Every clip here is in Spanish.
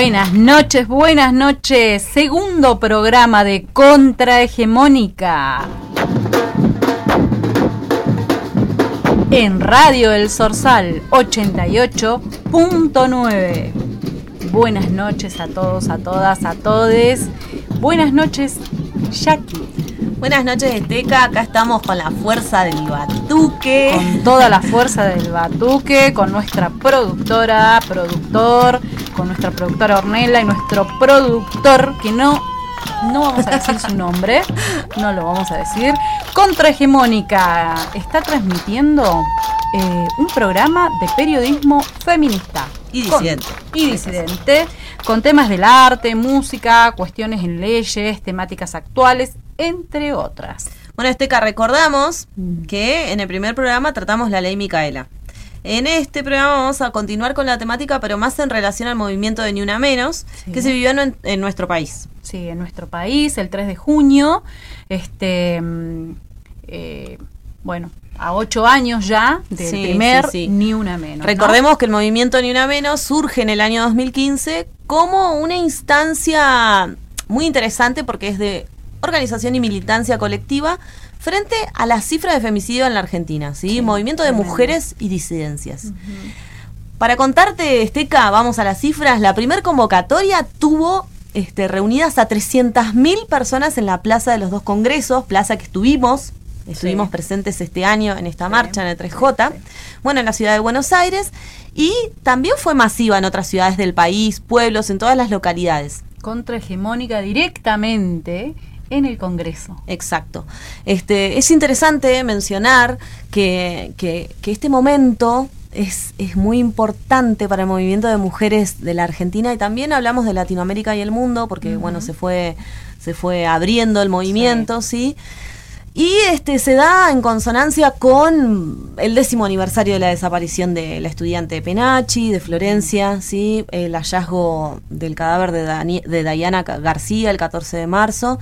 Buenas noches, buenas noches. Segundo programa de Contrahegemónica. En Radio El Sorsal 88.9. Buenas noches a todos, a todas, a todes. Buenas noches, Jackie. Buenas noches, Esteca. Acá estamos con la fuerza del batuque. Con toda la fuerza del batuque, con nuestra productora, productor, con nuestra productora Ornella y nuestro productor, que no, no vamos a decir su nombre, no lo vamos a decir. Contrahegemónica está transmitiendo eh, un programa de periodismo feminista. Y disidente. Con, y disidente, con temas del arte, música, cuestiones en leyes, temáticas actuales, entre otras. Bueno, Esteca, recordamos que en el primer programa tratamos la ley Micaela. En este programa vamos a continuar con la temática, pero más en relación al movimiento de Ni Una Menos, Sí. que se vivió en, en nuestro país. Sí, en nuestro país, el 3 de junio, este, mm, eh, bueno, a ocho años ya del Sí, primer sí, sí. Ni Una Menos. ¿no? Recordemos que el movimiento Ni Una Menos surge en el año 2015 como una instancia muy interesante porque es de organización y militancia colectiva frente a las cifras de femicidio en la Argentina, ¿sí? Sí, movimiento de tremendo. mujeres y disidencias. Para contarte, Esteca, vamos a las cifras. La primer convocatoria tuvo este, reunidas a 300.000 personas en la Plaza de los Dos Congresos, plaza que estuvimos, estuvimos Sí. presentes este año en esta marcha en el 3J, sí, sí. bueno, en la ciudad de Buenos Aires, y también fue masiva en otras ciudades del país, pueblos, en todas las localidades. Contrahegemónica directamente en el Congreso. Exacto. Este, es interesante mencionar que, que- que este momento es, es muy importante para el movimiento de mujeres de la Argentina y también hablamos de Latinoamérica y el mundo, porque bueno, se fue, se fue abriendo el movimiento, ¿sí? Y este se da en consonancia con el décimo aniversario de la desaparición de la estudiante Penachi, de Florencia, ¿sí? el hallazgo del cadáver de, Dani- de Diana García el 14 de marzo.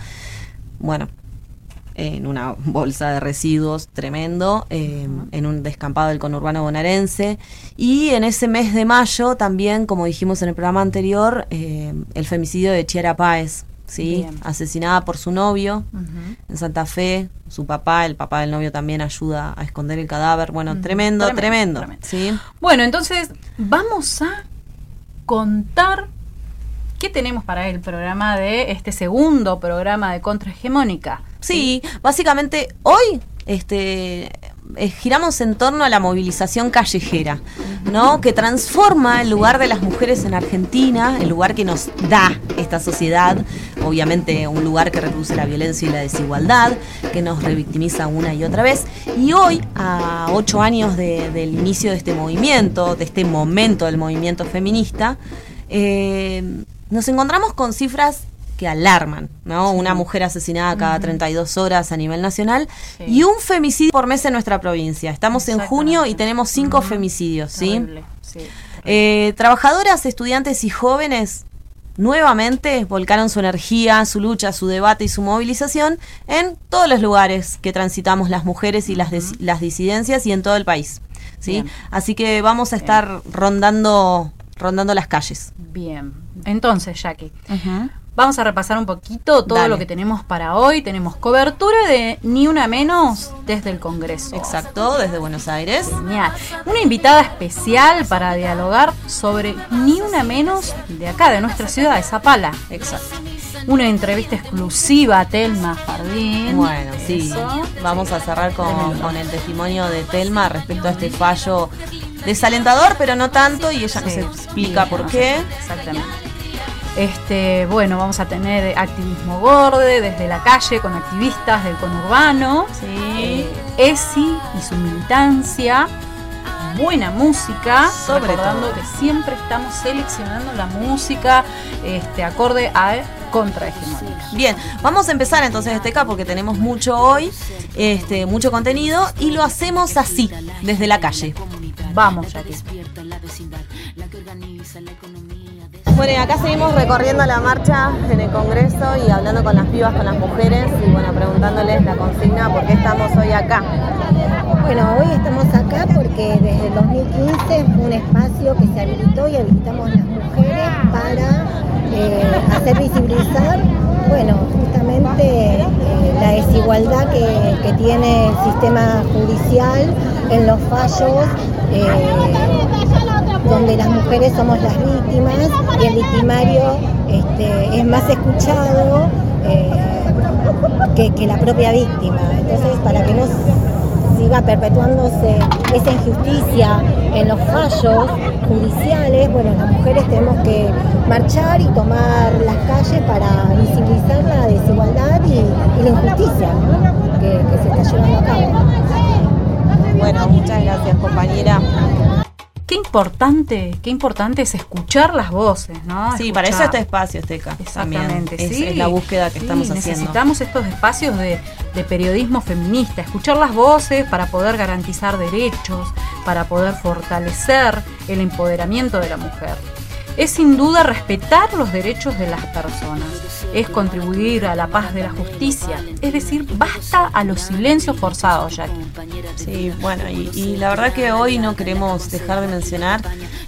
Bueno, en una bolsa de residuos tremendo, eh, en un descampado del conurbano bonaerense. Y en ese mes de mayo también, como dijimos en el programa anterior, eh, el femicidio de Chiara Páez, ¿sí? Bien. asesinada por su novio en Santa Fe. Su papá, el papá del novio también ayuda a esconder el cadáver. Bueno, tremendo, Tremendo, tremendo. tremendo. ¿sí? Bueno, entonces vamos a contar qué tenemos para el programa de este segundo programa de Contrahegemónica. Sí, básicamente hoy este, eh, giramos en torno a la movilización callejera, ¿no? Que transforma el lugar de las mujeres en Argentina, el lugar que nos da esta sociedad, obviamente un lugar que reproduce la violencia y la desigualdad, que nos revictimiza una y otra vez. Y hoy, a ocho años de- del inicio de este movimiento, de este momento del movimiento feminista, eh, nos encontramos con cifras que alarman, ¿no? Una mujer asesinada cada 32 horas a nivel nacional Sí. y un femicidio por mes en nuestra provincia. Estamos en junio y tenemos cinco femicidios, ¿sí? Sí. Eh, trabajadoras, estudiantes y jóvenes nuevamente volcaron su energía, su lucha, su debate y su movilización en todos los lugares que transitamos las mujeres y las, las disidencias y en todo el país. ¿sí? Bien. Así que vamos a estar rondando, rondando las calles. Bien, entonces, Jackie, vamos a repasar un poquito todo Dale. lo que tenemos para hoy. Tenemos cobertura de Ni Una Menos desde el Congreso. Exacto, desde Buenos Aires. Genial. Una invitada especial para dialogar sobre Ni Una Menos de acá, de nuestra ciudad, de Zapala. Exacto. Una entrevista exclusiva a Telma Jardín. Bueno, sí. Vamos a cerrar con, con el testimonio de Telma respecto a este fallo desalentador, pero no tanto, y ella nos Sí. explica Sí, por no qué. sé, Exactamente. Este, bueno, vamos a tener activismo gorde desde la calle con activistas del conurbano. Sí. Eh, ESI y su militancia. Buena música, Sobre recordando todo. que siempre estamos seleccionando la música este, acorde a contrahegemónica. Bien, vamos a empezar entonces Esteca porque tenemos mucho hoy, este, mucho contenido y lo hacemos así, desde la calle. Vamos, Jackie. Bueno, y acá seguimos recorriendo la marcha en el Congreso y hablando con las pibas, con las mujeres y bueno, preguntándoles la consigna por qué estamos hoy acá. Bueno, hoy estamos acá porque desde el 2015 fue un espacio que se habilitó y habilitamos las mujeres para eh, hacer visibilizar, bueno, justamente eh, la desigualdad que, que, tiene el sistema judicial en los fallos. Eh, donde las mujeres somos las víctimas y el victimario este, es más escuchado eh, que, que, la propia víctima. Entonces, para que no siga perpetuándose esa injusticia en los fallos judiciales, bueno, las mujeres tenemos que marchar y tomar las calles para visibilizar la desigualdad y, la injusticia que se está llevando a cabo. Bueno, muchas gracias compañera qué importante, qué importante es escuchar las voces, ¿no? Sí, para eso este espacio, Esteca. Exactamente, es, sí. es, la búsqueda que sí, estamos haciendo. Necesitamos estos espacios de, de, periodismo feminista, escuchar las voces para poder garantizar derechos, para poder fortalecer el empoderamiento de la mujer. Es sin duda respetar los derechos de las personas, es contribuir a la paz de la justicia, es decir, basta a los silencios forzados, Jackie. Sí, bueno, y, y, la verdad que hoy no queremos dejar de mencionar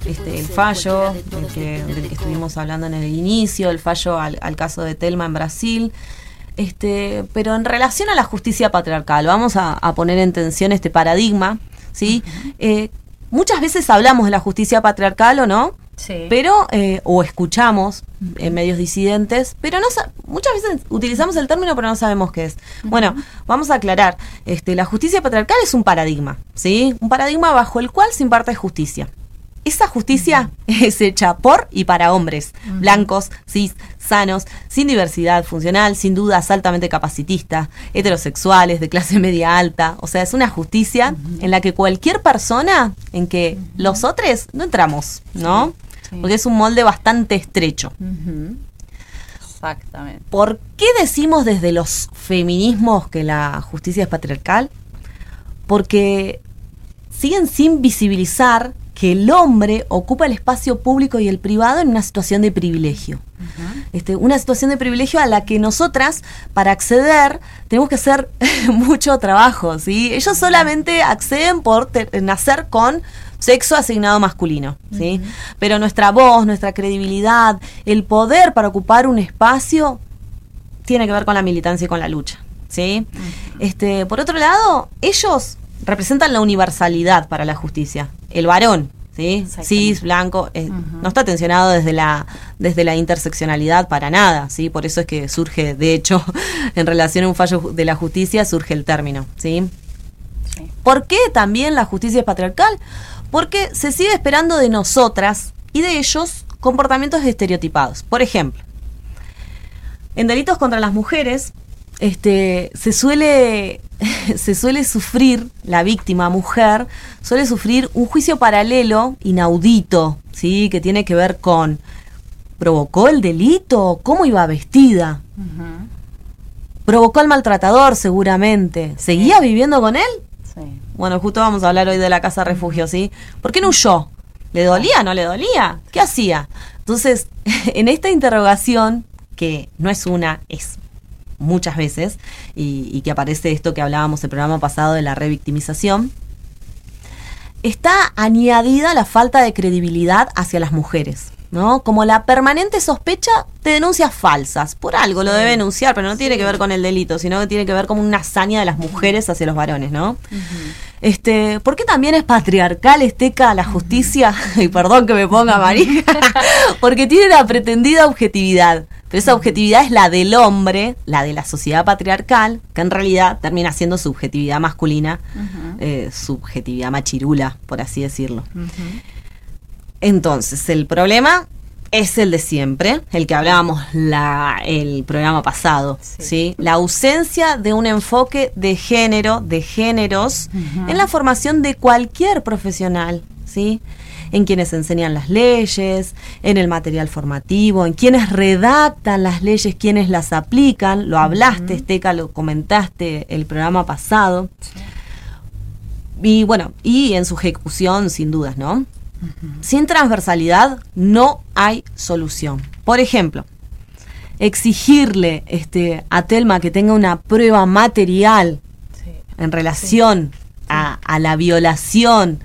este, el fallo del que, del que estuvimos hablando en el inicio, el fallo al, al caso de Telma en Brasil. Este, pero en relación a la justicia patriarcal, vamos a, a poner en tensión este paradigma, ¿sí? Eh, muchas veces hablamos de la justicia patriarcal o no, Sí. pero eh, o escuchamos en medios disidentes, pero no muchas veces utilizamos el término pero no sabemos qué es. Bueno, vamos a aclarar, este, la justicia patriarcal es un paradigma, ¿sí? Un paradigma bajo el cual se imparte justicia. Esa justicia uh -huh. es hecha por y para hombres, uh -huh. blancos, cis, sanos, sin diversidad funcional, sin dudas altamente capacitistas, heterosexuales, de clase media alta. O sea, es una justicia en la que cualquier persona, en que los otros no entramos, ¿no? Sí. Porque es un molde bastante estrecho. Uh -huh. Exactamente. ¿Por qué decimos desde los feminismos que la justicia es patriarcal? Porque siguen sin visibilizar que el hombre ocupa el espacio público y el privado en una situación de privilegio. Uh -huh. este, una situación de privilegio a la que nosotras, para acceder, tenemos que hacer mucho trabajo. ¿sí? Ellos solamente acceden por nacer con sexo asignado masculino, ¿sí? Uh -huh. Pero nuestra voz, nuestra credibilidad, el poder para ocupar un espacio tiene que ver con la militancia y con la lucha, ¿sí? Uh -huh. Este, por otro lado, ellos representan la universalidad para la justicia. El varón, ¿sí? Cis, blanco, eh, uh -huh. no está tensionado desde la, desde la interseccionalidad para nada, ¿sí? Por eso es que surge, de hecho, en relación a un fallo de la justicia, surge el término, ¿sí? sí. ¿Por qué también la justicia es patriarcal? Porque se sigue esperando de nosotras y de ellos comportamientos estereotipados. Por ejemplo, en delitos contra las mujeres, este, se suele se suele sufrir la víctima mujer suele sufrir un juicio paralelo inaudito sí que tiene que ver con provocó el delito cómo iba vestida uh -huh. provocó al maltratador seguramente. Seguía viviendo con él bueno justo vamos a hablar hoy de la casa refugio sí por qué no huyó le dolía no le dolía qué hacía entonces en esta interrogación que no es una es muchas veces y, y, que aparece esto que hablábamos el programa pasado de la revictimización, está añadida la falta de credibilidad hacia las mujeres. ¿No? Como la permanente sospecha de denuncias falsas. Por algo lo debe denunciar, pero no sí. tiene que ver con el delito, sino que tiene que ver como una hazaña de las mujeres hacia los varones, ¿no? Uh -huh. Este, ¿por qué también es patriarcal esteca la justicia? Uh -huh. y perdón que me ponga marija, porque tiene la pretendida objetividad. Pero esa objetividad es la del hombre, la de la sociedad patriarcal, que en realidad termina siendo subjetividad masculina, uh -huh. eh, subjetividad machirula, por así decirlo. Entonces, el problema es el de siempre, el que hablábamos la, el programa pasado, sí. ¿sí? La ausencia de un enfoque de género, de géneros, uh -huh. en la formación de cualquier profesional, ¿sí? En quienes enseñan las leyes, en el material formativo, en quienes redactan las leyes, quienes las aplican, lo hablaste, uh -huh. Esteca, lo comentaste el programa pasado. Sí. Y bueno, y en su ejecución, sin dudas, ¿no? Sin transversalidad no hay solución. Por ejemplo, exigirle este, a Telma que tenga una prueba material Sí. en relación a, a la violación,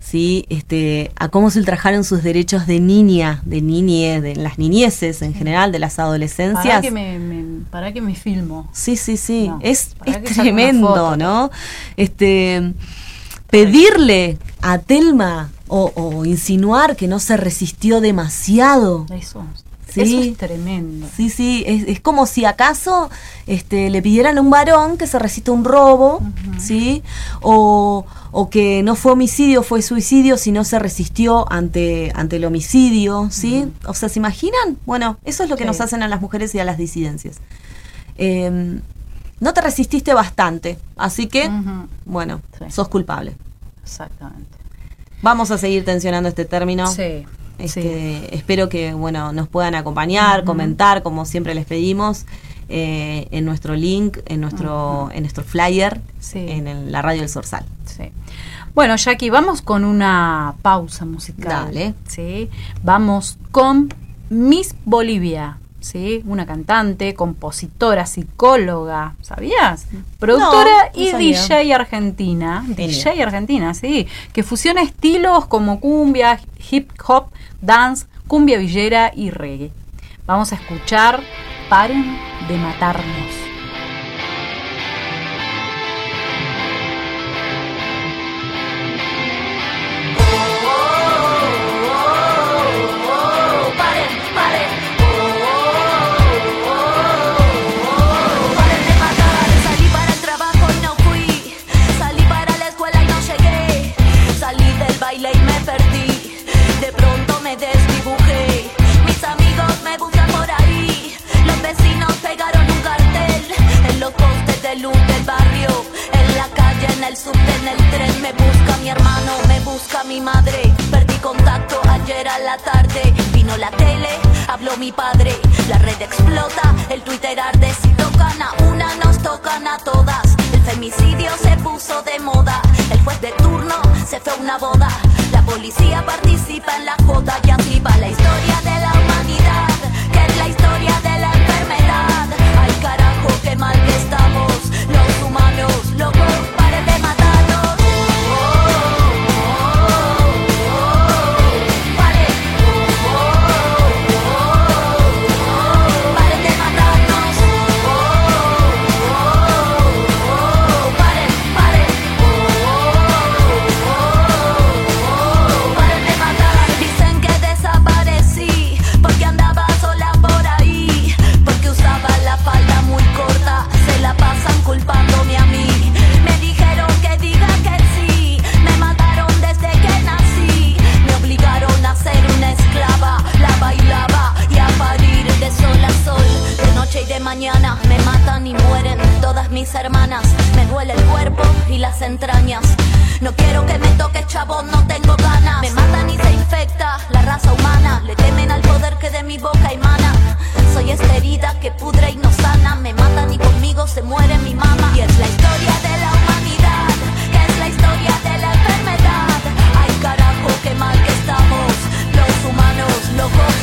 ¿sí? este, a cómo se ultrajaron sus derechos de niña, de niñez, de las niñeces en general, de las Para adolescencias. que me, me- para que me filmo. Sí, sí, sí. No, es tremendo, foto. ¿no? Este pedirle a Telma o, o insinuar que no se resistió demasiado. Eso, Sí. eso es tremendo. Sí, sí, es, es como si acaso este, le pidieran a un varón que se resista a un robo, ¿sí? O, o que no fue homicidio, fue suicidio si no se resistió ante, ante el homicidio, ¿sí? O sea, ¿se imaginan? Bueno, eso es lo que Sí. nos hacen a las mujeres y a las disidencias. Eh, no te resististe bastante, así que, bueno, Sí. sos culpable. Exactamente. Vamos a seguir tensionando este término. Sí. Este, sí. Espero que bueno nos puedan acompañar, comentar, como siempre les pedimos, eh, en nuestro link, en nuestro, en nuestro flyer, Sí. en el- la radio del Sorsal. Sí. Bueno, Jackie, vamos con una pausa musical. Dale. Sí. Vamos con Miss Bolivia. ¿Sí? Una cantante, compositora, psicóloga, ¿sabías? Productora no y sabía. DJ argentina. Genial. DJ argentina, sí. Que fusiona estilos como cumbia, hip hop, dance, cumbia villera y reggae. Vamos a escuchar Paren de matarnos. Mis hermanas. Me duele el cuerpo y las entrañas. No quiero que me toque chabón, no tengo ganas. Me matan y se infecta la raza humana. Le temen al poder que de mi boca emana. Soy esta herida que pudre y no sana. Me matan y conmigo se muere mi mamá. Y es la historia de la humanidad, que es la historia de la enfermedad. Ay carajo, qué mal que estamos. Los humanos locos,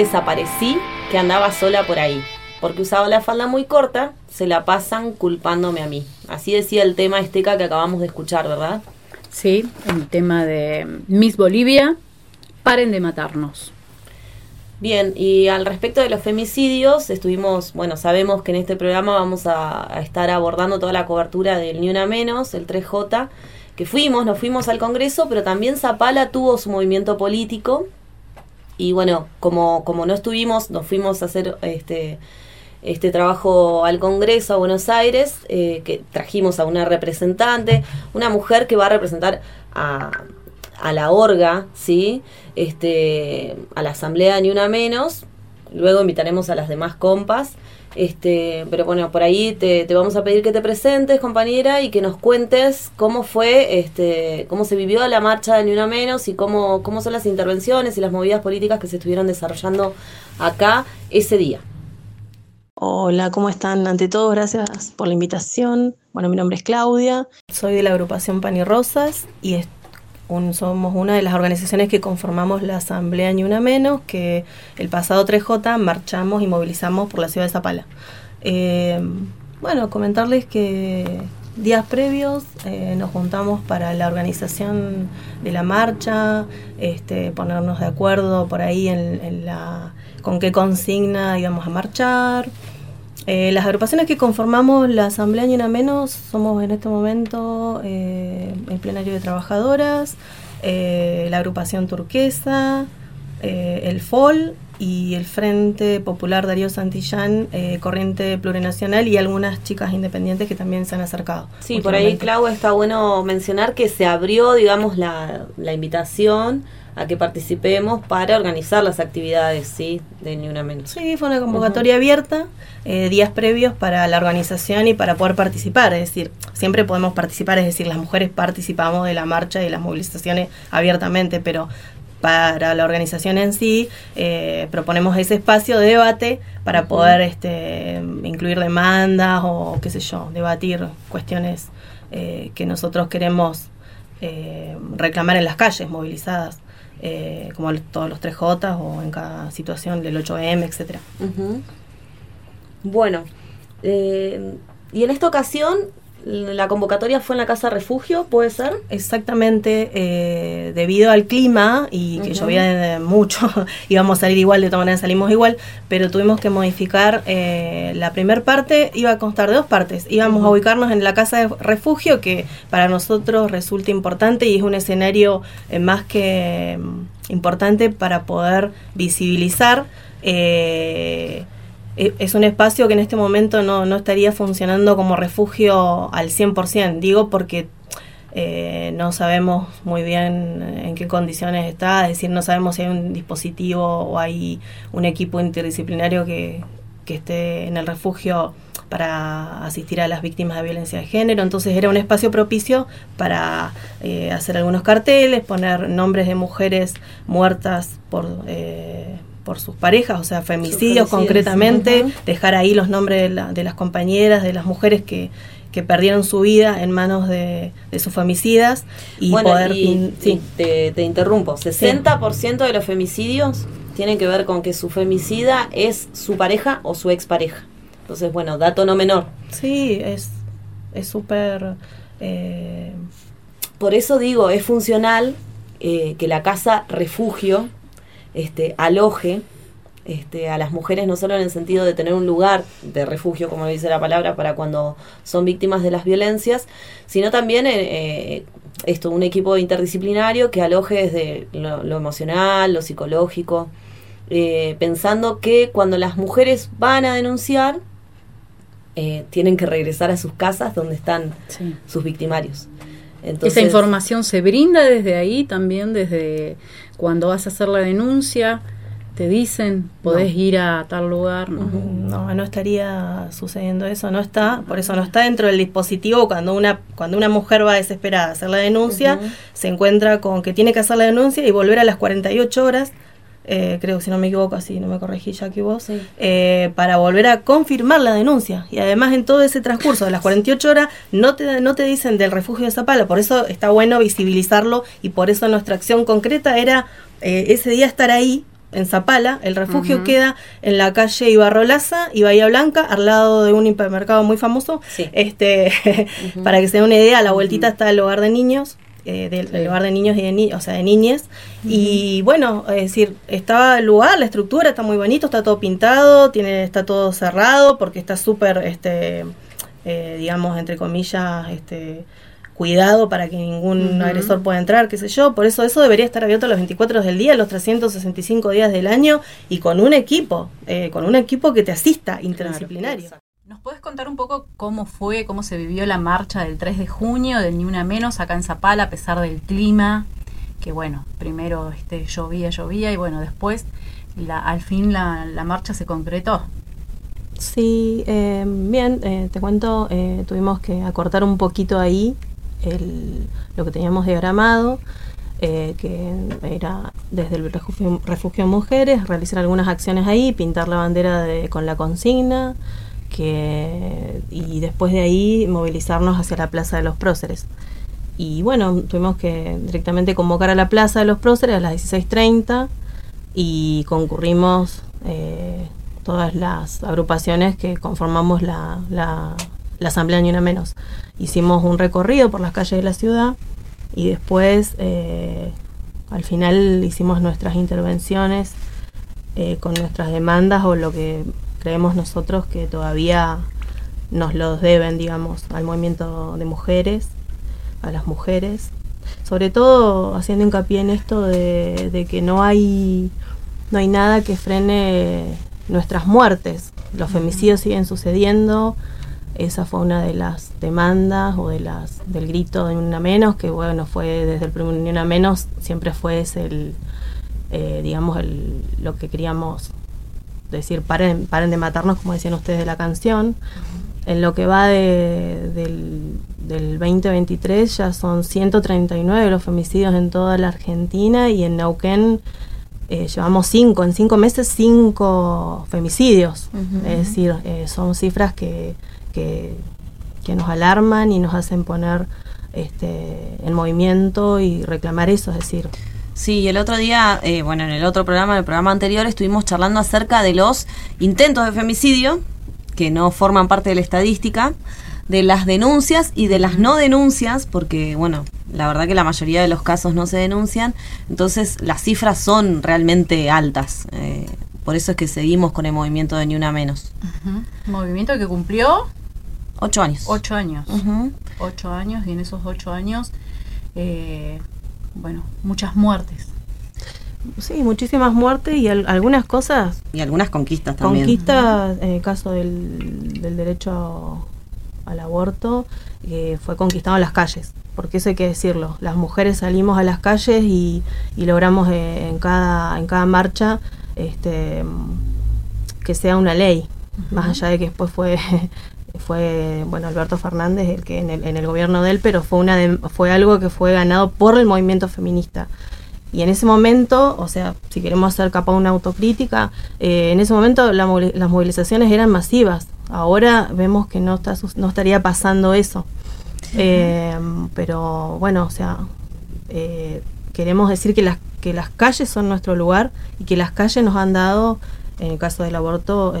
desaparecí, que andaba sola por ahí. porque usaba la falda muy corta, se la pasan culpándome a mí. Así decía el tema esteca que acabamos de escuchar, ¿verdad? Sí, el tema de Miss Bolivia, paren de matarnos. Bien, y al respecto de los femicidios, estuvimos, bueno, sabemos que en este programa vamos a, a estar abordando toda la cobertura del Ni Una Menos, el 3J, que fuimos, nos fuimos al Congreso, pero también Zapala tuvo su movimiento político. Y bueno, como, como no estuvimos, nos fuimos a hacer este, este trabajo al Congreso a Buenos Aires, eh, que trajimos a una representante, una mujer que va a representar a, a la orga, ¿sí? Este, a la asamblea ni una menos. Luego invitaremos a las demás compas. Este, pero bueno, por ahí te, te, vamos a pedir que te presentes, compañera, y que nos cuentes cómo fue, este, cómo se vivió la marcha de Ni Una Menos y cómo, cómo son las intervenciones y las movidas políticas que se estuvieron desarrollando acá ese día. Hola, ¿cómo están? Ante todo, gracias por la invitación. Bueno, mi nombre es Claudia, soy de la agrupación Pan y Rosas y somos una de las organizaciones que conformamos la Asamblea Ni Una Menos, que el pasado 3J marchamos y movilizamos por la ciudad de Zapala. Eh, bueno, comentarles que días previos eh, nos juntamos para la organización de la marcha, este, ponernos de acuerdo por ahí en la, con qué consigna íbamos a marchar. Eh, las agrupaciones que conformamos la Asamblea Ni Una Menos somos en este momento eh, el Plenario de Trabajadoras, eh, la agrupación turquesa, eh, el FOL y el Frente Popular Darío Santillán, eh, Corriente Plurinacional y algunas chicas independientes que también se han acercado. Sí, por ahí, Clau, está bueno mencionar que se abrió, digamos, la, la invitación a que participemos para organizar las actividades ¿sí? de Ni Una Menos. Sí, fue una convocatoria uh -huh. abierta, eh, días previos para la organización y para poder participar, es decir, siempre podemos participar, es decir, las mujeres participamos de la marcha y de las movilizaciones abiertamente, pero para la organización en sí eh, proponemos ese espacio de debate para uh -huh. poder este, incluir demandas o qué sé yo, debatir cuestiones eh, que nosotros queremos eh, reclamar en las calles movilizadas eh, como todos los 3J o en cada situación del 8M, etc. Bueno, eh, y en esta ocasión la convocatoria fue en la Casa Refugio, ¿puede ser? Exactamente, eh, debido al clima y que uh -huh. llovía mucho, íbamos a salir igual, de todas maneras salimos igual, pero tuvimos que modificar eh, la primera parte, iba a constar de dos partes. Íbamos uh -huh. a ubicarnos en la Casa de Refugio, que para nosotros resulta importante y es un escenario eh, más que mm, importante para poder visibilizar. Eh, es un espacio que en este momento no, no estaría funcionando como refugio al 100%, digo porque eh, no sabemos muy bien en qué condiciones está, es decir, no sabemos si hay un dispositivo o hay un equipo interdisciplinario que, que esté en el refugio para asistir a las víctimas de violencia de género. Entonces era un espacio propicio para eh, hacer algunos carteles, poner nombres de mujeres muertas por... Eh, por sus parejas, o sea, femicidios concretamente, dejar ahí los nombres de, la, de, las compañeras, de las mujeres que, que perdieron su vida en manos de, de sus femicidas y bueno, poder... Y, in, sí. te, te, interrumpo, 60% sí. de los femicidios tienen que ver con que su femicida es su pareja o su expareja. Entonces, bueno, dato no menor. Sí, es súper... Eh... Por eso digo, es funcional eh, que la casa refugio este, aloje este, a las mujeres no solo en el sentido de tener un lugar de refugio, como dice la palabra, para cuando son víctimas de las violencias, sino también eh, eh, esto, un equipo interdisciplinario que aloje desde lo, lo emocional, lo psicológico, eh, pensando que cuando las mujeres van a denunciar, eh, tienen que regresar a sus casas donde están sí. sus victimarios. Entonces, Esa información se brinda desde ahí también, desde cuando vas a hacer la denuncia, te dicen, podés no. ir a tal lugar. ¿no? no, no estaría sucediendo eso, no está, por eso no está dentro del dispositivo cuando una, cuando una mujer va desesperada a hacer la denuncia, uh -huh. se encuentra con que tiene que hacer la denuncia y volver a las 48 horas eh, creo que si no me equivoco, así no me corregí ya que vos, sí. eh, para volver a confirmar la denuncia. Y además en todo ese transcurso de las 48 horas no te, no te dicen del refugio de Zapala, por eso está bueno visibilizarlo y por eso nuestra acción concreta era eh, ese día estar ahí en Zapala. El refugio queda en la calle Ibarrolaza y Bahía Blanca, al lado de un hipermercado muy famoso. Sí. Este, para que se den una idea, a la vueltita está el hogar de niños. Eh, del, del hogar de niños y de o sea de niñes y bueno es decir estaba el lugar la estructura está muy bonito está todo pintado tiene está todo cerrado porque está súper este eh, digamos entre comillas este cuidado para que ningún agresor pueda entrar, qué sé yo. Por eso eso debería estar abierto los 24 horas del día, los 365 días del año y con un equipo, eh, con un equipo que te asista interdisciplinario. ¿Nos puedes contar un poco cómo fue, cómo se vivió la marcha del 3 de junio, del Ni Una Menos, acá en Zapala, a pesar del clima? Que bueno, primero este, llovía, llovía y bueno, después la, al fin la, la marcha se concretó. Sí, eh, bien, eh, te cuento, eh, tuvimos que acortar un poquito ahí el, lo que teníamos diagramado, eh, que era desde el refugio, Mujeres, realizar algunas acciones ahí, pintar la bandera de, con la consigna, y después de ahí movilizarnos hacia la Plaza de los Próceres. Y bueno, tuvimos que directamente convocar a la Plaza de los Próceres a las 16.30 y concurrimos eh, todas las agrupaciones que conformamos la, la, la Asamblea Ni Una Menos. Hicimos un recorrido por las calles de la ciudad y después eh, al final hicimos nuestras intervenciones eh, con nuestras demandas o lo que creemos nosotros que todavía nos los deben, digamos, al movimiento de mujeres, a las mujeres. Sobre todo haciendo hincapié en esto de, de que no hay, no hay nada que frene nuestras muertes. Los femicidios siguen sucediendo. Esa fue una de las demandas o de las del grito de una menos, que bueno, fue desde el primer una menos, siempre fue ese el, eh, digamos, el, lo que queríamos decir, paren, paren de matarnos, como decían ustedes de la canción. En lo que va de, del, del 2023 ya son 139 los femicidios en toda la Argentina y en Neuquén eh, llevamos cinco, en cinco meses cinco femicidios. Es decir, eh, son cifras que, que, que nos alarman y nos hacen poner este, en movimiento y reclamar eso, es decir, Sí, y el otro día, eh, bueno, en el otro programa, en el programa anterior, estuvimos charlando acerca de los intentos de femicidio, que no forman parte de la estadística, de las denuncias y de las no denuncias, porque, bueno, la verdad que la mayoría de los casos no se denuncian, entonces las cifras son realmente altas. eh, por eso es que seguimos con el movimiento de Ni Una Menos. Movimiento que cumplió Ocho años. ocho años. Ocho años y en esos ocho años, eh, bueno, muchas muertes. sí, muchísimas muertes y al- algunas cosas Y algunas conquistas también. Conquista, en el caso del, del derecho al aborto, eh, fue conquistado en las calles, porque eso hay que decirlo. Las mujeres salimos a las calles y, y logramos eh, en, cada, en cada marcha este, que sea una ley, más allá de que después fue... fue bueno Alberto Fernández el que en el, en el gobierno de él pero fue una de- fue algo que fue ganado por el movimiento feminista y en ese momento, o sea, si queremos hacer capaz una autocrítica, eh, en ese momento la las movilizaciones eran masivas. Ahora vemos que no, está, no estaría pasando eso. Eh, pero bueno, o sea, eh, queremos decir que las, que las calles son nuestro lugar y que las calles nos han dado, en el caso del aborto,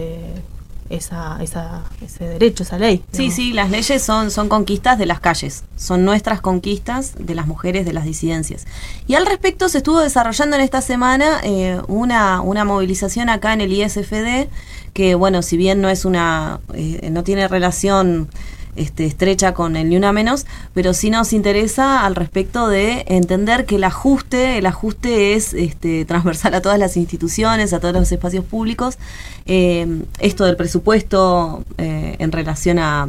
esa, esa, ese derecho, esa ley. Sí, digamos. sí, las leyes son, son conquistas de las calles, son nuestras conquistas de las mujeres, de las disidencias. Y al respecto se estuvo desarrollando en esta semana eh, una, una movilización acá en el ISFD, que bueno, si bien no es una, eh, no tiene relación este, estrecha con el Ni Una Menos, pero sí nos interesa al respecto de entender que el ajuste, el ajuste es este, transversal a todas las instituciones, a todos los espacios públicos. Eh, esto del presupuesto eh, en relación a,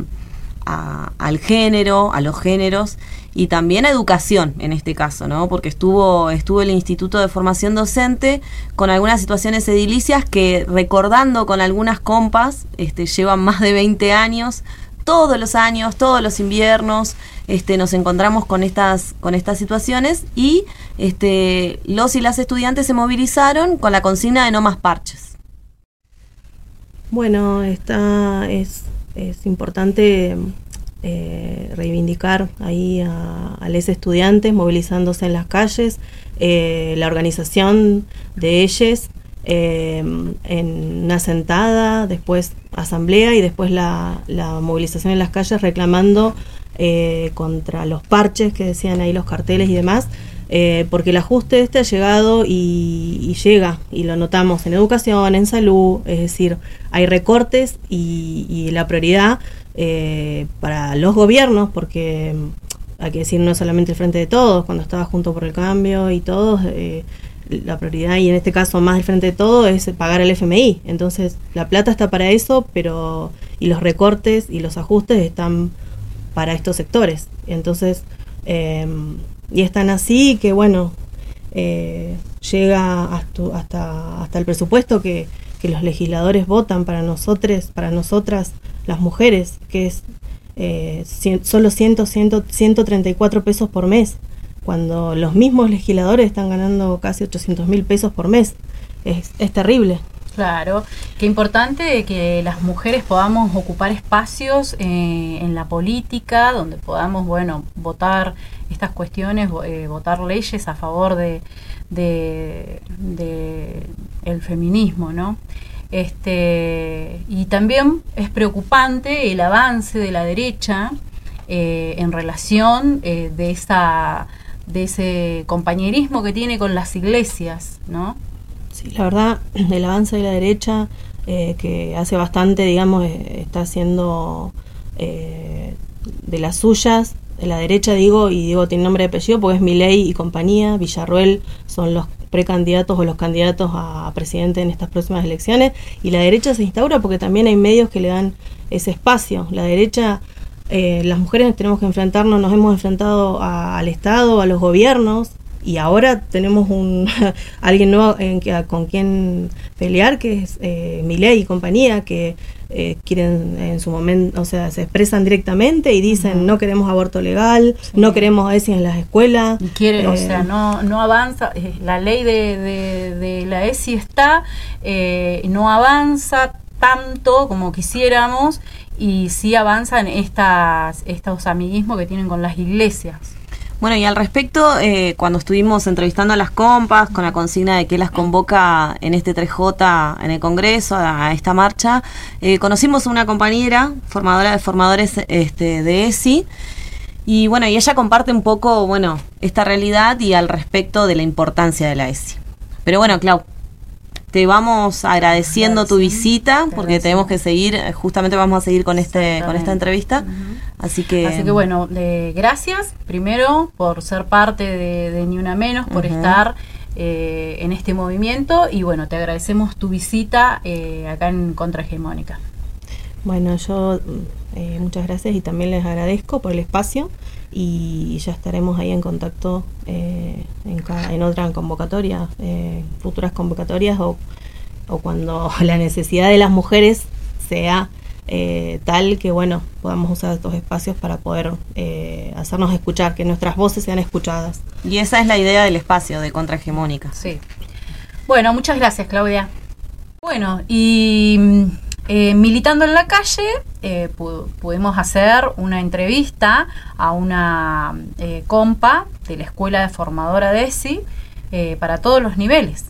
a- al género, a los géneros y también a educación en este caso, ¿no? Porque estuvo estuvo el Instituto de Formación Docente con algunas situaciones edilicias que recordando con algunas compas, este llevan más de 20 años, todos los años, todos los inviernos, este nos encontramos con estas con estas situaciones y este los y las estudiantes se movilizaron con la consigna de no más parches. Bueno, está, es, es importante eh, reivindicar ahí a, a los estudiantes movilizándose en las calles, eh, la organización de ellos eh, en una sentada, después asamblea y después la, la movilización en las calles reclamando eh, contra los parches que decían ahí los carteles y demás, eh, porque el ajuste este ha llegado y, y llega, y lo notamos en educación, en salud, es decir, hay recortes y, y la prioridad eh, para los gobiernos, porque hay que decir no solamente el frente de todos, cuando estaba junto por el cambio y todos, eh, la prioridad, y en este caso más el frente de todo, es pagar el FMI. Entonces, la plata está para eso, pero y los recortes y los ajustes están para estos sectores. Entonces, eh, y están así que, bueno, eh, llega hasta, hasta, hasta el presupuesto que, que los legisladores votan para nosotros, para nosotras, las mujeres, que es eh, cien- solo 100, 100, 134 pesos por mes, cuando los mismos legisladores están ganando casi 800 mil pesos por mes. Es, es terrible. Claro, qué importante que las mujeres podamos ocupar espacios eh, en la política, donde podamos, bueno, votar estas cuestiones, eh, votar leyes a favor de, de, de el feminismo, ¿no? Este, y también es preocupante el avance de la derecha eh, en relación eh, de esa de ese compañerismo que tiene con las iglesias, ¿no? Sí, la verdad, el avance de la derecha, eh, que hace bastante, digamos, eh, está haciendo eh, de las suyas, de la derecha digo, y digo tiene nombre y apellido porque es Milei y compañía, Villarruel son los precandidatos o los candidatos a presidente en estas próximas elecciones, y la derecha se instaura porque también hay medios que le dan ese espacio. La derecha, eh, las mujeres tenemos que enfrentarnos, nos hemos enfrentado a- al Estado, a los gobiernos, y ahora tenemos un alguien nuevo en con quien pelear que es eh, Milei y compañía que eh, quieren en su momento o sea se expresan directamente y dicen no queremos aborto legal no queremos ESI en las escuelas quiere, o Eh, sea, no, no avanza, eh, la ley de, de, de la ESI está, eh, no avanza tanto como quisiéramos y sí avanzan estas, estos amiguismos que tienen con las iglesias. Bueno, y al respecto, eh, cuando estuvimos entrevistando a las compas con la consigna de que las convoca en este 3J en el Congreso, a, esta marcha, eh, conocimos a una compañera, formadora de formadores este, de ESI, y bueno, y ella comparte un poco, bueno, esta realidad y al respecto de la importancia de la ESI. Pero bueno, Clau, te vamos agradeciendo tu visita porque tenemos que seguir, eh, justamente vamos a seguir con este con esta entrevista. Así que Así que bueno, eh, gracias primero por ser parte de, de Ni Una Menos, por estar eh, en este movimiento. Y bueno, te agradecemos tu visita eh, acá en Contrahegemónica. bueno yo eh, muchas gracias y también les agradezco por el espacio y ya estaremos ahí en contacto eh, en, cada- en otra convocatoria eh, futuras convocatorias o, o cuando la necesidad de las mujeres sea eh, tal que bueno podamos usar estos espacios para poder eh, hacernos escuchar que nuestras voces sean escuchadas Y esa es la idea del espacio de contrahegemónica. Sí. Bueno, muchas gracias, Claudia. Bueno, y eh, militando en la calle, eh, pu- pudimos hacer una entrevista a una eh, compa de la Escuela de Formadora de ESI para todos los niveles.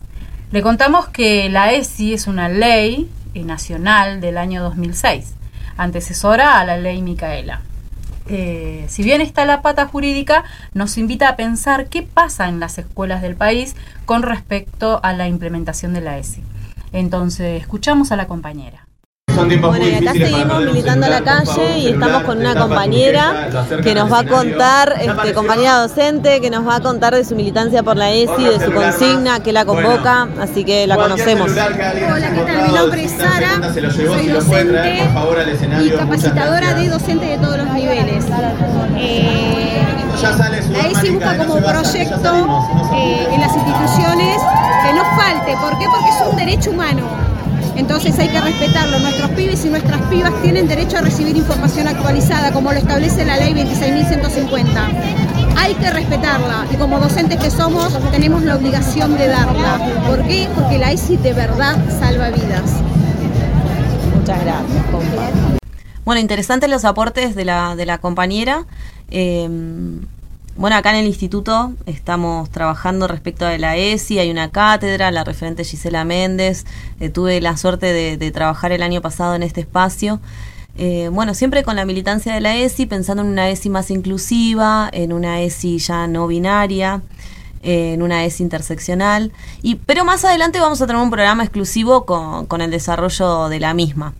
Le contamos que la ESI es una ley nacional del año 2006, antecesora a la ley Micaela. Si bien está la pata jurídica, nos invita a pensar qué pasa en las escuelas del país con respecto a la implementación de la ESI. Entonces, escuchamos a la compañera. Bueno, y acá seguimos militando a la calle y estamos con una compañera que nos va a contar, este, compañera docente, que nos va a contar de su militancia por la ESI, de su consigna, que la convoca, así que la conocemos. Hola, ¿qué tal? Mi nombre es Sara, soy docente y capacitadora de docentes de todos los niveles. Eh, la ESI busca como proyecto eh, en las instituciones que no falte. ¿Por qué? Porque es un derecho humano. Entonces hay que respetarlo. Nuestros pibes y nuestras pibas tienen derecho a recibir información actualizada, como lo establece la ley 26.150. Hay que respetarla y como docentes que somos tenemos la obligación de darla. ¿Por qué? Porque la ESI de verdad salva vidas. Muchas gracias, compa. Bueno, interesantes los aportes de la, compañera. eh, bueno, acá en el instituto estamos trabajando respecto a la ESI, hay una cátedra, la referente Gisela Méndez, eh, tuve la suerte de, trabajar el año pasado en este espacio. Eh, bueno, siempre con la militancia de la ESI, pensando en una ESI más inclusiva, en una ESI ya no binaria, en una ESI interseccional, y, pero más adelante vamos a tener un programa exclusivo con, con el desarrollo de la misma.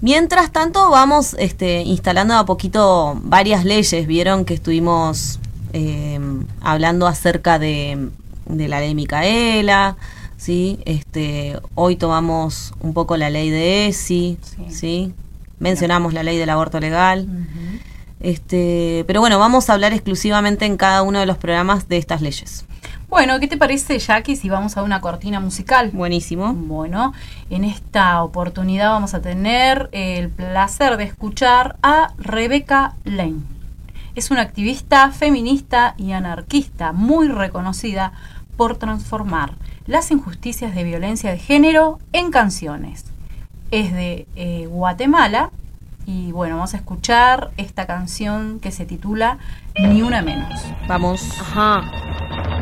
Mientras tanto, vamos este, instalando a poquito varias leyes. Vieron que estuvimos eh, hablando acerca de, la ley Micaela, ¿sí? Este, hoy tomamos un poco la ley de ESI, ¿sí? Mencionamos la ley del aborto legal. Este, pero bueno, vamos a hablar exclusivamente en cada uno de los programas de estas leyes. Bueno, ¿qué te parece, Jackie, si vamos a una cortina musical? Buenísimo. Bueno, en esta oportunidad vamos a tener el placer de escuchar a Rebeca Lane. Es una activista feminista y anarquista muy reconocida por transformar las injusticias de violencia de género en canciones. Es de eh, Guatemala y bueno, vamos a escuchar esta canción que se titula Ni una menos. Vamos. Ajá.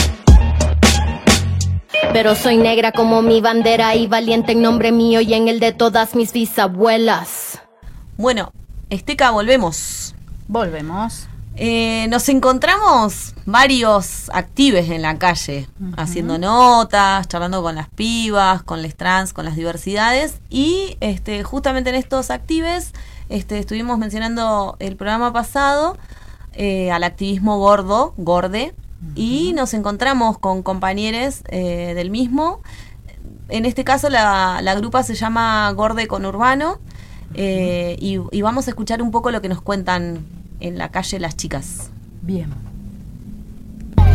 pero soy negra como mi bandera y valiente en nombre mío y en el de todas mis bisabuelas. Bueno, Esteca, volvemos. Volvemos. Eh, nos encontramos varios actives en la calle, haciendo notas, charlando con las pibas, con les trans, con las diversidades. Y este, justamente en estos actives este, estuvimos mencionando el programa pasado eh, al activismo gordo, gorde, y nos encontramos con compañeros eh, del mismo. En este caso la, la grupa se llama Gorde con Urbano eh, y, vamos a escuchar un poco lo que nos cuentan en la calle las chicas. Bien.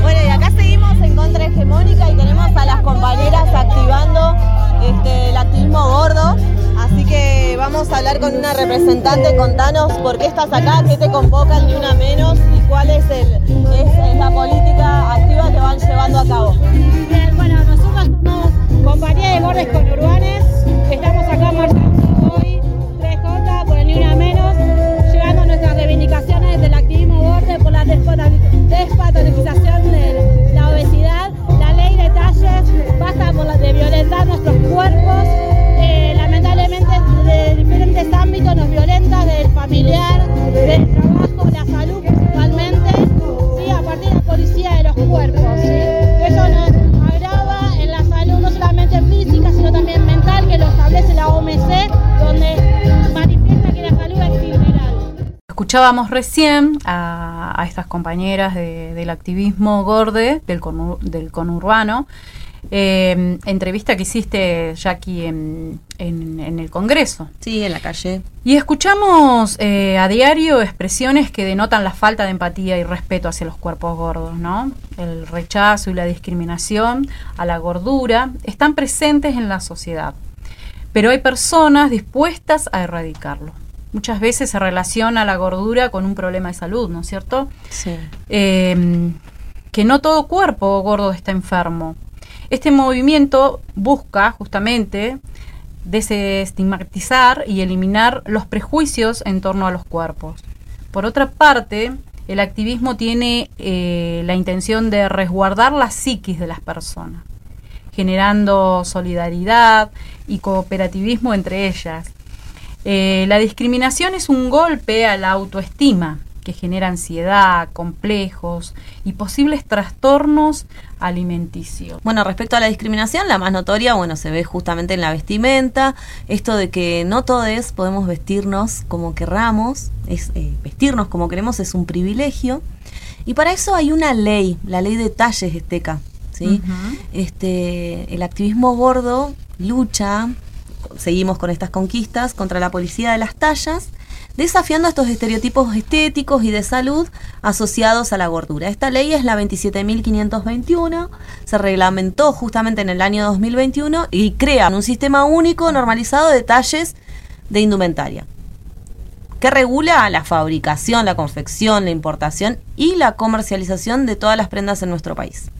Bueno, y acá seguimos en contra hegemónica y tenemos a las compañeras activando este, el activismo gordo. Así que vamos a hablar con una representante. Contanos por qué estás acá, qué te convoca ni una menos y cuál es, el, es, la política activa que van llevando a cabo. bueno, nosotros somos compañía de gordes con urbanes. Escuchábamos recién a, estas compañeras del activismo gorde, del, del conurbano, eh, entrevista que hiciste, Jackie, en, en, el Congreso. Sí, en la calle. Y escuchamos eh, a diario expresiones que denotan la falta de empatía y respeto hacia los cuerpos gordos, ¿no? El rechazo y la discriminación a la gordura están presentes en la sociedad, pero hay personas dispuestas a erradicarlo. Muchas veces se relaciona la gordura con un problema de salud, ¿no es cierto? Sí. Eh, que no todo cuerpo gordo está enfermo este movimiento busca justamente desestigmatizar y eliminar los prejuicios en torno a los cuerpos. Por otra parte, el activismo tiene eh, la intención de resguardar la psiquis de las personas, generando solidaridad y cooperativismo entre ellas. Eh, la discriminación es un golpe a la autoestima que genera ansiedad, complejos y posibles trastornos alimenticios. Bueno, respecto a la discriminación, la más notoria, bueno, se ve justamente en la vestimenta, esto de que no todos podemos vestirnos como querramos, es, eh, vestirnos como queremos es un privilegio, y para eso hay una ley, la ley de talles esteca, ¿sí? este, el activismo gordo lucha, seguimos con estas conquistas, contra la policía de las tallas, desafiando estos estereotipos estéticos y de salud asociados a la gordura. Esta ley es la 27.521, se reglamentó justamente en el año 2021 y crea un sistema único normalizado de talles de indumentaria que regula la fabricación, la confección, la importación y la comercialización de todas las prendas en nuestro país.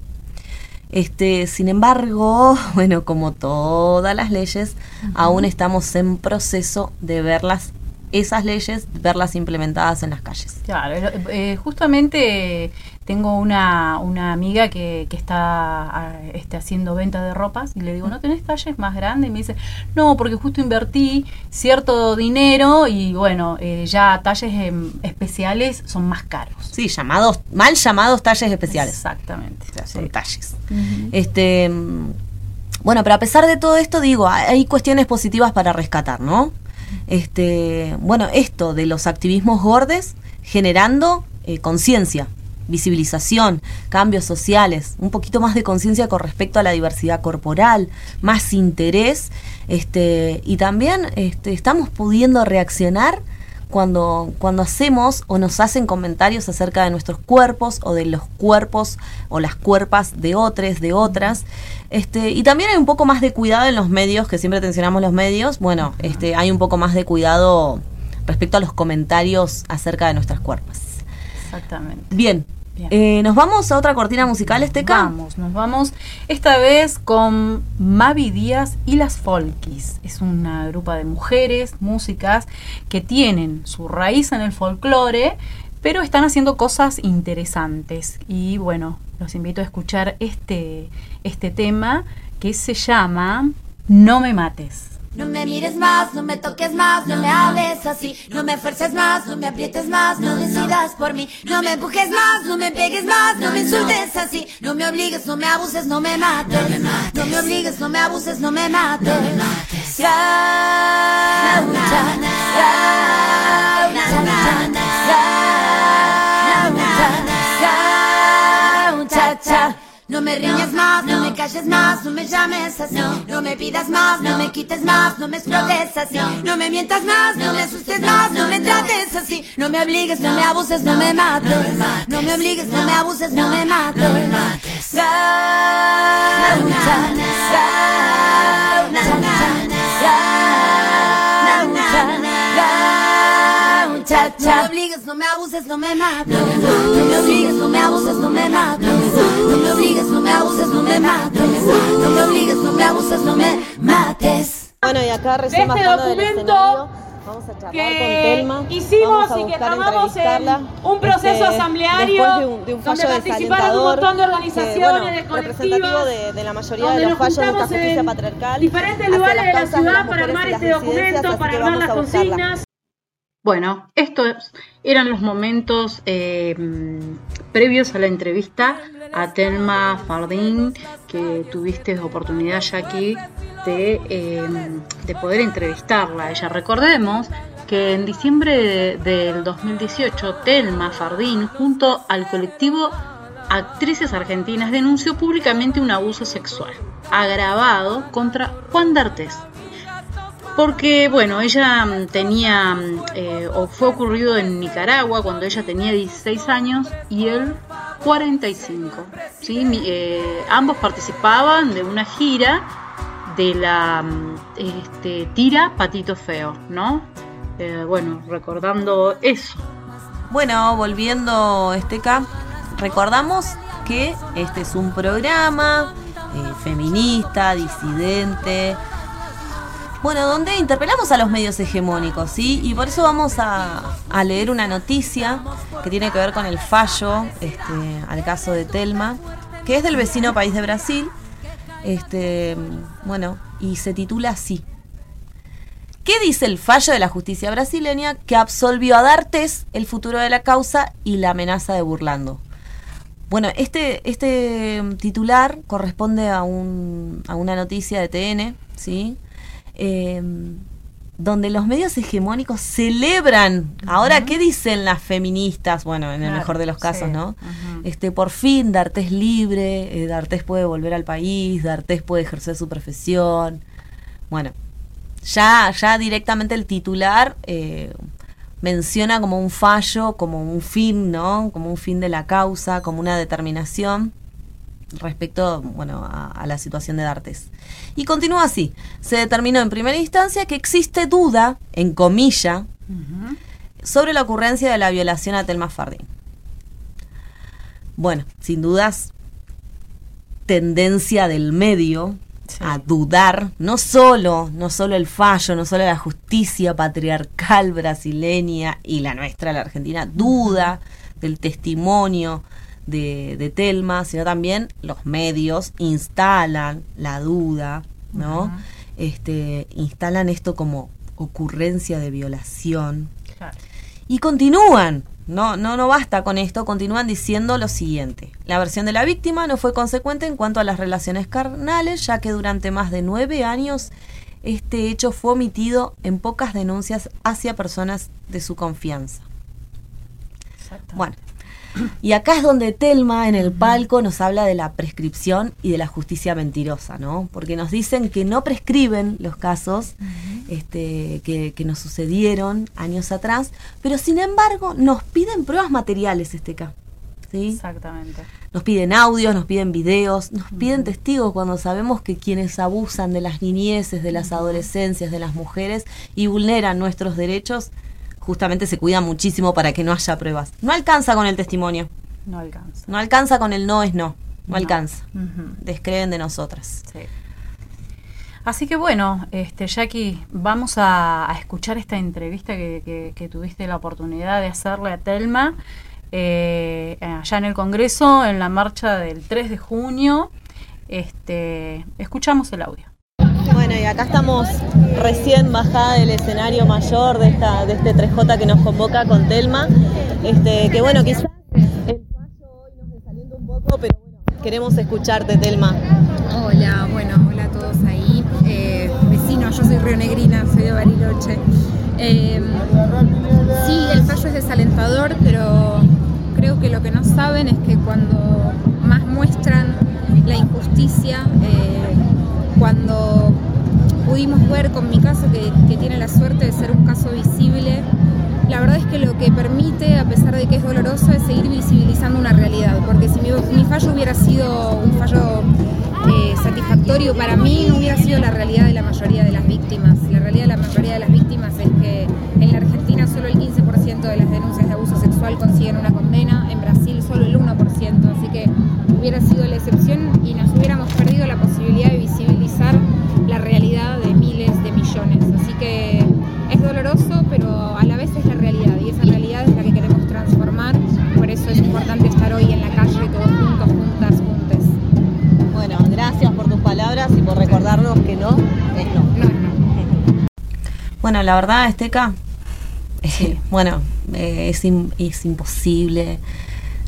Este, sin embargo, bueno, como todas las leyes, aún estamos en proceso de verlas esas leyes, verlas implementadas en las calles. Claro, eh, justamente tengo una, una amiga que, que está ah, este, haciendo venta de ropas y le digo, ¿no tenés talles más grandes? Y me dice, no, porque justo invertí cierto dinero y bueno, eh, ya talles em, especiales son más caros. Sí, llamados, mal llamados talles especiales. Exactamente. son talles. Este bueno, pero a pesar de todo esto, digo, hay cuestiones positivas para rescatar, ¿no? Este, bueno, esto de los activismos gordes generando eh, conciencia, visibilización, cambios sociales, un poquito más de conciencia con respecto a la diversidad corporal, más interés, este, y también este, estamos pudiendo reaccionar cuando, cuando hacemos o nos hacen comentarios acerca de nuestros cuerpos o de los cuerpos o las cuerpas de otros, de otras. Este, y también hay un poco más de cuidado en los medios, que siempre tensionamos los medios. Bueno, este, hay un poco más de cuidado respecto a los comentarios acerca de nuestras cuerpas. Exactamente. Bien, eh, ¿Nos vamos a otra cortina musical, Esteca? Vamos, nos vamos esta vez con Mavi Díaz y las Folkis. Es una grupa de mujeres, músicas, que tienen su raíz en el folclore, pero están haciendo cosas interesantes. Y bueno, los invito a escuchar este, este tema que se llama No me mates. No me mires más, no me toques más, no me hables así, no me fuerces más, no me aprietes más, no decidas por mí, no me empujes más, no me pegues más, no me insultes así, no me obligues, no me abuses, no me mates, no me obligues, no me abuses, no me mates, no me mates. No me riñas más, no, me calles más, no me llames así. No, me pidas más, no, me quites más, no me explotes así. No, me mientas más, no me asustes más, no me trates así. No me obligues, no me abuses, no me mates. No me obligues, no me abuses, no me mates. No me mates. No me obligues, no me abuses, no me mates. No me obligues, no me abuses, no me mates. No me obligues, no me abuses, no me mates. No me obligues, no me abuses, no me mates. Bueno, y acá recién este bajando del escenario, vamos a charlar que con Telma. hicimos vamos a y que tomamos en un proceso este, asambleario de un, de un fallo donde participaron un montón de organizaciones, que, de bueno, colectivos, representativo de, de la mayoría de los fallos de esta justicia en patriarcal diferentes lugares de la de ciudad para armar este documento, para armar las consignas. Bueno, estos eran los momentos eh, previos a la entrevista a Telma Fardín, que tuviste oportunidad, Jackie, de, eh, de poder entrevistarla. Ella, recordemos que en diciembre del 2018 Telma Fardín, junto al colectivo Actrices Argentinas, denunció públicamente un abuso sexual agravado contra Juan D'Artes. Porque, bueno, ella tenía, eh, o fue ocurrido en Nicaragua cuando ella tenía 16 años y él 45. ¿sí? Eh, ambos participaban de una gira de la este, tira Patito Feo, ¿no? Eh, bueno, recordando eso. Bueno, volviendo este acá, recordamos que este es un programa feminista, disidente, bueno, donde interpelamos a los medios hegemónicos, ¿sí? Y por eso vamos a, leer una noticia que tiene que ver con el fallo este, al caso de Telma, que es del vecino país de Brasil. Este, bueno, y se titula así. ¿Qué dice el fallo de la justicia brasileña que absolvió a D'Artes el futuro de la causa y la amenaza de Burlando? Bueno, este, este titular corresponde a, un, a una noticia de TN, ¿sí? Em, donde los medios hegemónicos celebran. Ahora, ¿qué dicen las feministas? Bueno, en el mejor de los casos, ¿no? Este, por fin D'Artés libre, eh, D'Artés puede volver al país, D'Artés puede ejercer su profesión. Bueno, ya, ya directamente el titular eh, menciona como un fallo, como un fin, ¿no? Como un fin de la causa, como una determinación respecto bueno, a, la situación de D'Artes. Y continúa así. Se determinó en primera instancia que existe duda, en comilla, sobre la ocurrencia de la violación a Telma Fardín. Bueno, sin dudas, tendencia del medio a dudar, no solo, no solo el fallo, no solo la justicia patriarcal brasileña y la nuestra, la Argentina, duda del testimonio de, Telma, sino también los medios instalan la duda, ¿no? Este, instalan esto como ocurrencia de violación. Y continúan, no, no, no basta con esto, continúan diciendo lo siguiente. La versión de la víctima no fue consecuente en cuanto a las relaciones carnales, ya que durante más de nueve años este hecho fue omitido en pocas denuncias hacia personas de su confianza. Bueno, y acá es donde Telma en el palco nos habla de la prescripción y de la justicia mentirosa, ¿no? Porque nos dicen que no prescriben los casos este, que, que, nos sucedieron años atrás, pero sin embargo nos piden pruebas materiales este caso. ¿sí? Exactamente. Nos piden audios, nos piden videos, nos piden testigos cuando sabemos que quienes abusan de las niñeces, de las adolescencias, de las mujeres y vulneran nuestros derechos, justamente se cuida muchísimo para que no haya pruebas. No alcanza con el testimonio. No alcanza. No alcanza con el no es no. No, alcanza. Descreen de nosotras. Sí. Así que bueno, este, Jackie, vamos a, escuchar esta entrevista que, tuviste la oportunidad de hacerle a Telma eh, allá en el Congreso, en la marcha del 3 de junio. Este, escuchamos el audio. Bueno, y acá estamos recién bajada del escenario mayor de, esta, de este 3J que nos convoca con Telma. Este, que bueno, quizás el fallo hoy nos desalienta un poco, pero bueno, queremos escucharte, Telma. Hola, bueno, hola a todos ahí. Eh, vecinos, yo soy rionegrina, soy de Bariloche. Eh, sí, el fallo es desalentador, pero creo que lo que no saben es que cuando más muestran la injusticia, eh, cuando pudimos ver con mi caso, que, tiene la suerte de ser un caso visible, la verdad es que lo que permite, a pesar de que es doloroso, es seguir visibilizando una realidad. Porque si mi, fallo hubiera sido un fallo eh, satisfactorio para mí, no hubiera sido la realidad de la mayoría de las víctimas. La realidad de la mayoría de las víctimas es que en la Argentina solo el 15% de las denuncias de abuso sexual consiguen una condena, en Brasil solo el 1%, así que hubiera sido la excepción y nos hubiéramos perdido Bueno, la verdad, Esteca, eh, bueno, eh, es, es imposible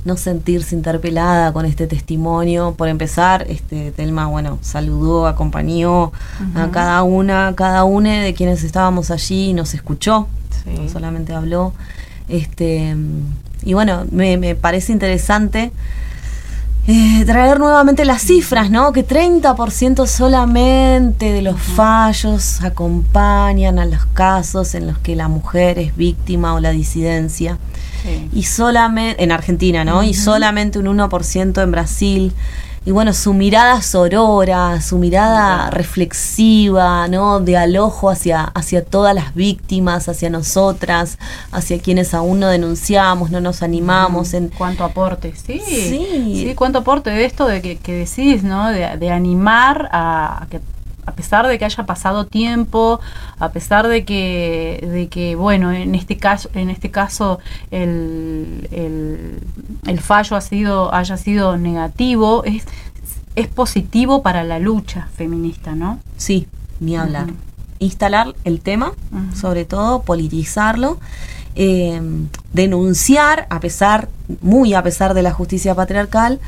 no sentirse interpelada con este testimonio. Por empezar, este Telma, bueno, saludó, acompañó a cada una, cada una de quienes estábamos allí y nos escuchó. no solamente habló. Este, y bueno, me, me parece interesante eh, traer nuevamente las cifras, ¿no? Que 30% solamente de los fallos acompañan a los casos en los que la mujer es víctima o la disidencia. Y solamente, en Argentina, ¿no? Y solamente un 1% en Brasil y bueno, su mirada sorora, su mirada reflexiva, ¿no? De alojo hacia, hacia todas las víctimas, hacia nosotras, hacia quienes aún no denunciamos, no nos animamos. En... Cuánto aporte, sí. Sí, cuánto aporte de esto de que, que decís, ¿no? De, animar a, que a pesar de que haya pasado tiempo, a pesar de que, de que bueno, en este caso, en este caso el, el, fallo ha sido, haya sido negativo, es, es positivo para la lucha feminista, ¿no? Sí, ni hablar. Instalar el tema, sobre todo politizarlo. Eh, denunciar, a pesar, muy a pesar de la justicia patriarcal,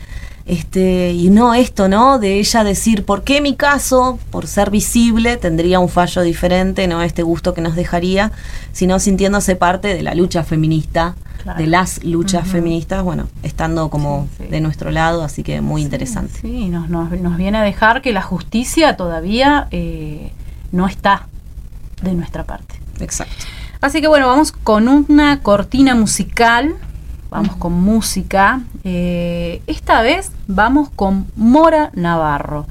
este, y no esto, ¿no? De ella decir, ¿por qué mi caso, por ser visible, tendría un fallo diferente, no este gusto que nos dejaría, sino sintiéndose parte de la lucha feminista, de las luchas feministas, bueno, estando como de nuestro lado, así que muy interesante. Sí, nos, nos, nos, viene a dejar que la justicia todavía eh, no está de nuestra parte. Exacto. Así que bueno, vamos con una cortina musical vamos con música. Eh, esta vez vamos con Mora Navarro,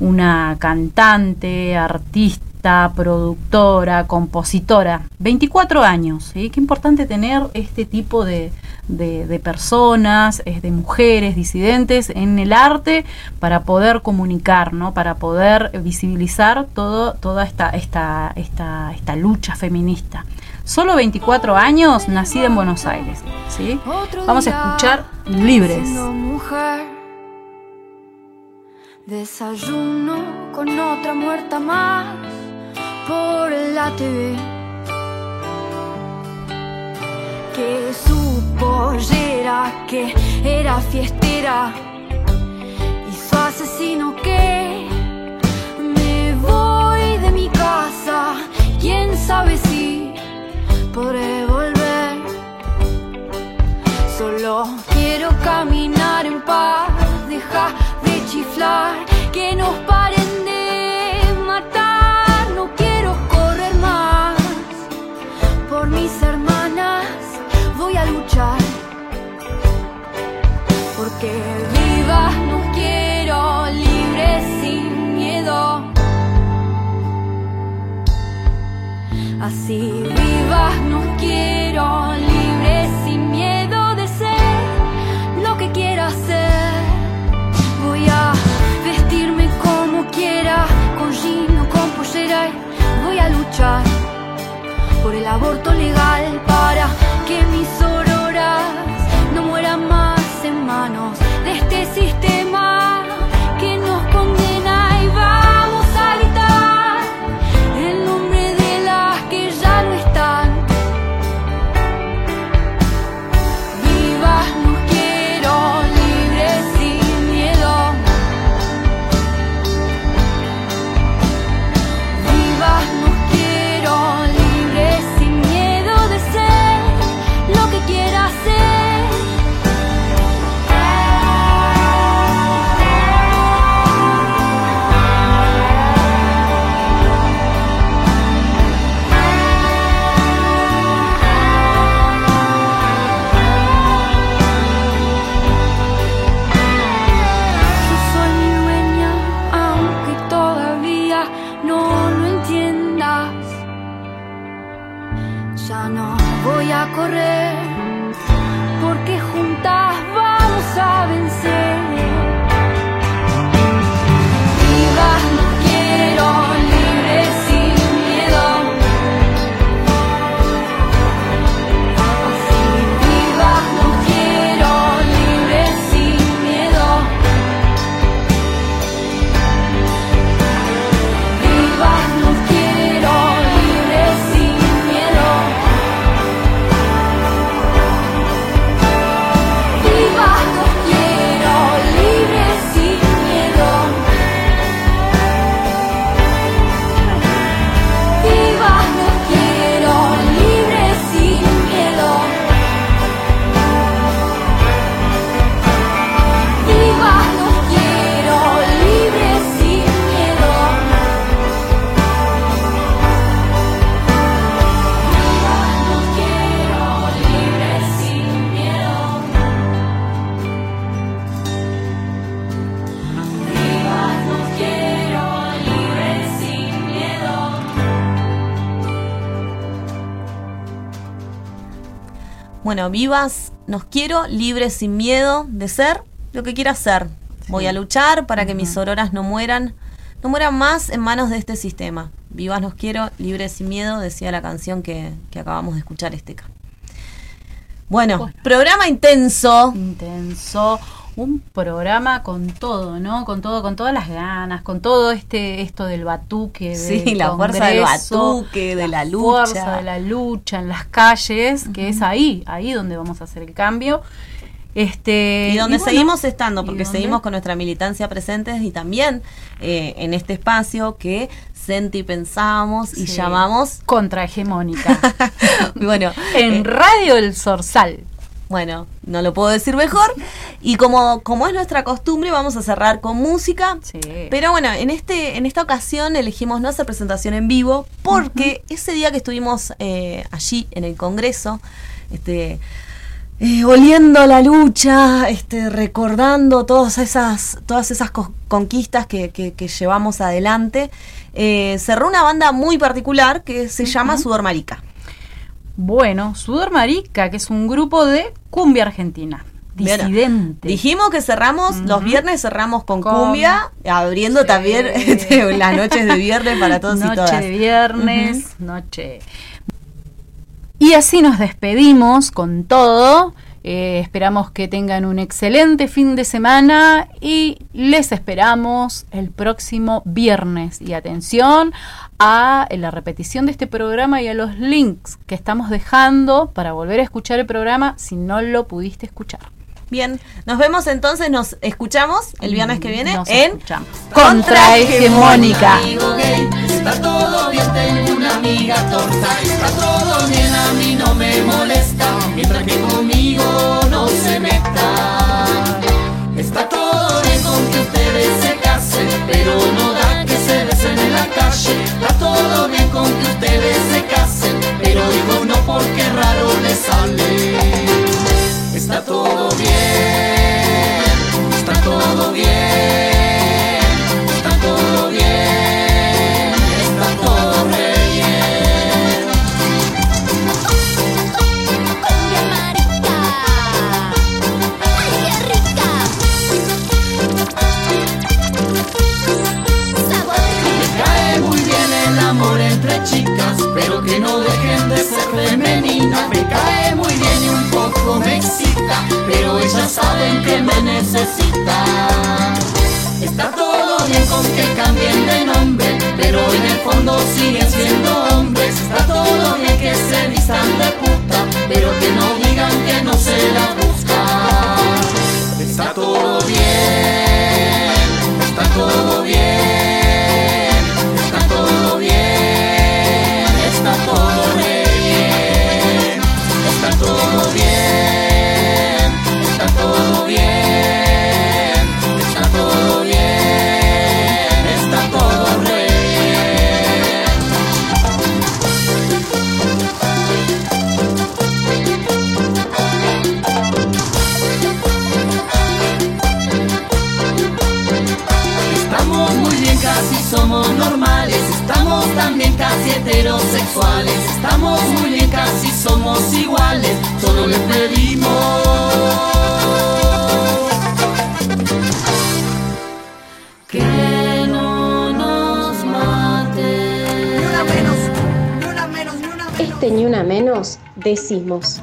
una cantante, artista, productora, compositora, 24 años. Qué importante tener este tipo de, personas, de mujeres disidentes en el arte para poder comunicar, ¿no? para poder visibilizar todo, toda esta, esta, esta, esta lucha feminista solo 24 años, nacida en Buenos Aires. ¿sí? Vamos a escuchar Libres. Desayuno con otra muerta más por la TV. Que su pollera, que era fiestera, y su asesino que me voy de mi casa. Quién sabe si podré volver. Solo quiero caminar en paz, deja de chiflar, que nos paren de matar. No quiero correr más por mis hermanas, voy a luchar. Porque vivas no quiero, libres sin miedo. Así nos libres sin miedo de ser lo que quiera ser. Voy a vestirme como quiera, con jean o con pollera y voy a luchar por el aborto legal para que mis auroras no mueran más en manos de este sistema Bueno, vivas, nos quiero, libres sin miedo de ser lo que quiera ser. Voy a luchar para que mis auroras no mueran, no mueran más en manos de este sistema. Vivas nos quiero, libres sin miedo, decía la canción que, que acabamos de escuchar, Esteca. Bueno, Bueno. programa intenso. intenso, un programa con todo, ¿no? Con todo, con todas las ganas, con todo este esto del batuque, Sí, del la fuerza del batuque, de la fuerza lucha. de la lucha en las calles, que es ahí, ahí donde vamos a hacer el cambio. Este y donde bueno, seguimos estando, ¿y porque seguimos con nuestra militancia presentes y también eh, en este espacio que senti pensamos y Sí. llamamos contrahegemónica bueno en eh, Radio El Zorzal. Bueno no lo puedo decir mejor y como como es nuestra costumbre vamos a cerrar con música Sí. pero bueno en este en esta ocasión elegimos no hacer presentación en vivo porque ese día que estuvimos eh, allí en el Congreso este eh, oliendo la lucha, este, recordando todas esas, todas esas co- conquistas que, que- que llevamos adelante, eh, cerró una banda muy particular que se llama Sudor Marica. Bueno, Sudor Marica, que es un grupo de cumbia argentina, disidente. Dijimos que cerramos, los viernes cerramos con, Con- cumbia, abriendo Sí. también este, las noches de viernes para todos noche y todas. de viernes, noche. Y así nos despedimos con todo. Eh, esperamos que tengan un excelente fin de semana y les esperamos el próximo viernes. Y atención a la repetición de este programa y a los links que estamos dejando para volver a escuchar el programa si no lo pudiste escuchar. Bien, nos vemos entonces, nos escuchamos el viernes que viene Nos en. Contrahegemónica. Amigo gay, está todo bien, tengo una amiga torta, está todo bien, a mí no me molesta, mientras que conmigo no se meta. Está todo bien con que ustedes se casen, pero no da que se besen en la calle. Está todo bien con que ustedes se casen, pero digo no porque raro les sale. Está todo bien, ser femeninas. Me cae muy bien y un poco me excita, pero ellas saben que me necesitan. Está todo bien con que cambien de nombre, pero en el fondo siguen siendo hombres. Está todo bien que se vistan de puta, pero que no digan que no se la buscan. Está todo bien, está todo bien, decimos.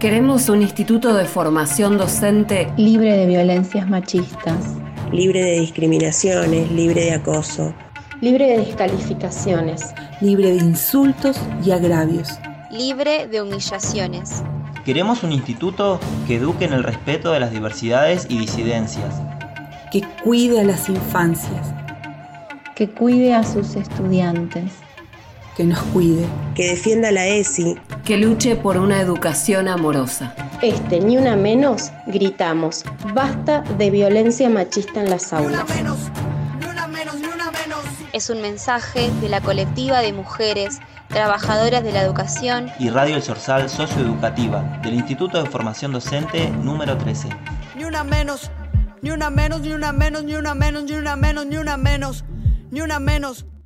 Queremos un instituto de formación docente Libre de violencias machistas. libre de discriminaciones, libre de acoso. Libre de descalificaciones. libre de insultos y agravios. libre de humillaciones. Queremos un instituto que eduque en el respeto de las diversidades y disidencias. Que cuide a las infancias, Que cuide a sus estudiantes. Que nos cuide. Que defienda la ESI. que luche por una educación amorosa. Este ni una menos gritamos. Basta de violencia machista en las aulas. Es un mensaje de la colectiva de mujeres trabajadoras de la educación Y Radio El Sorsal Socioeducativa del Instituto de Formación Docente número 13. Ni una menos, ni una menos, ni una menos, ni una menos, ni una menos, ni una menos, ni una menos.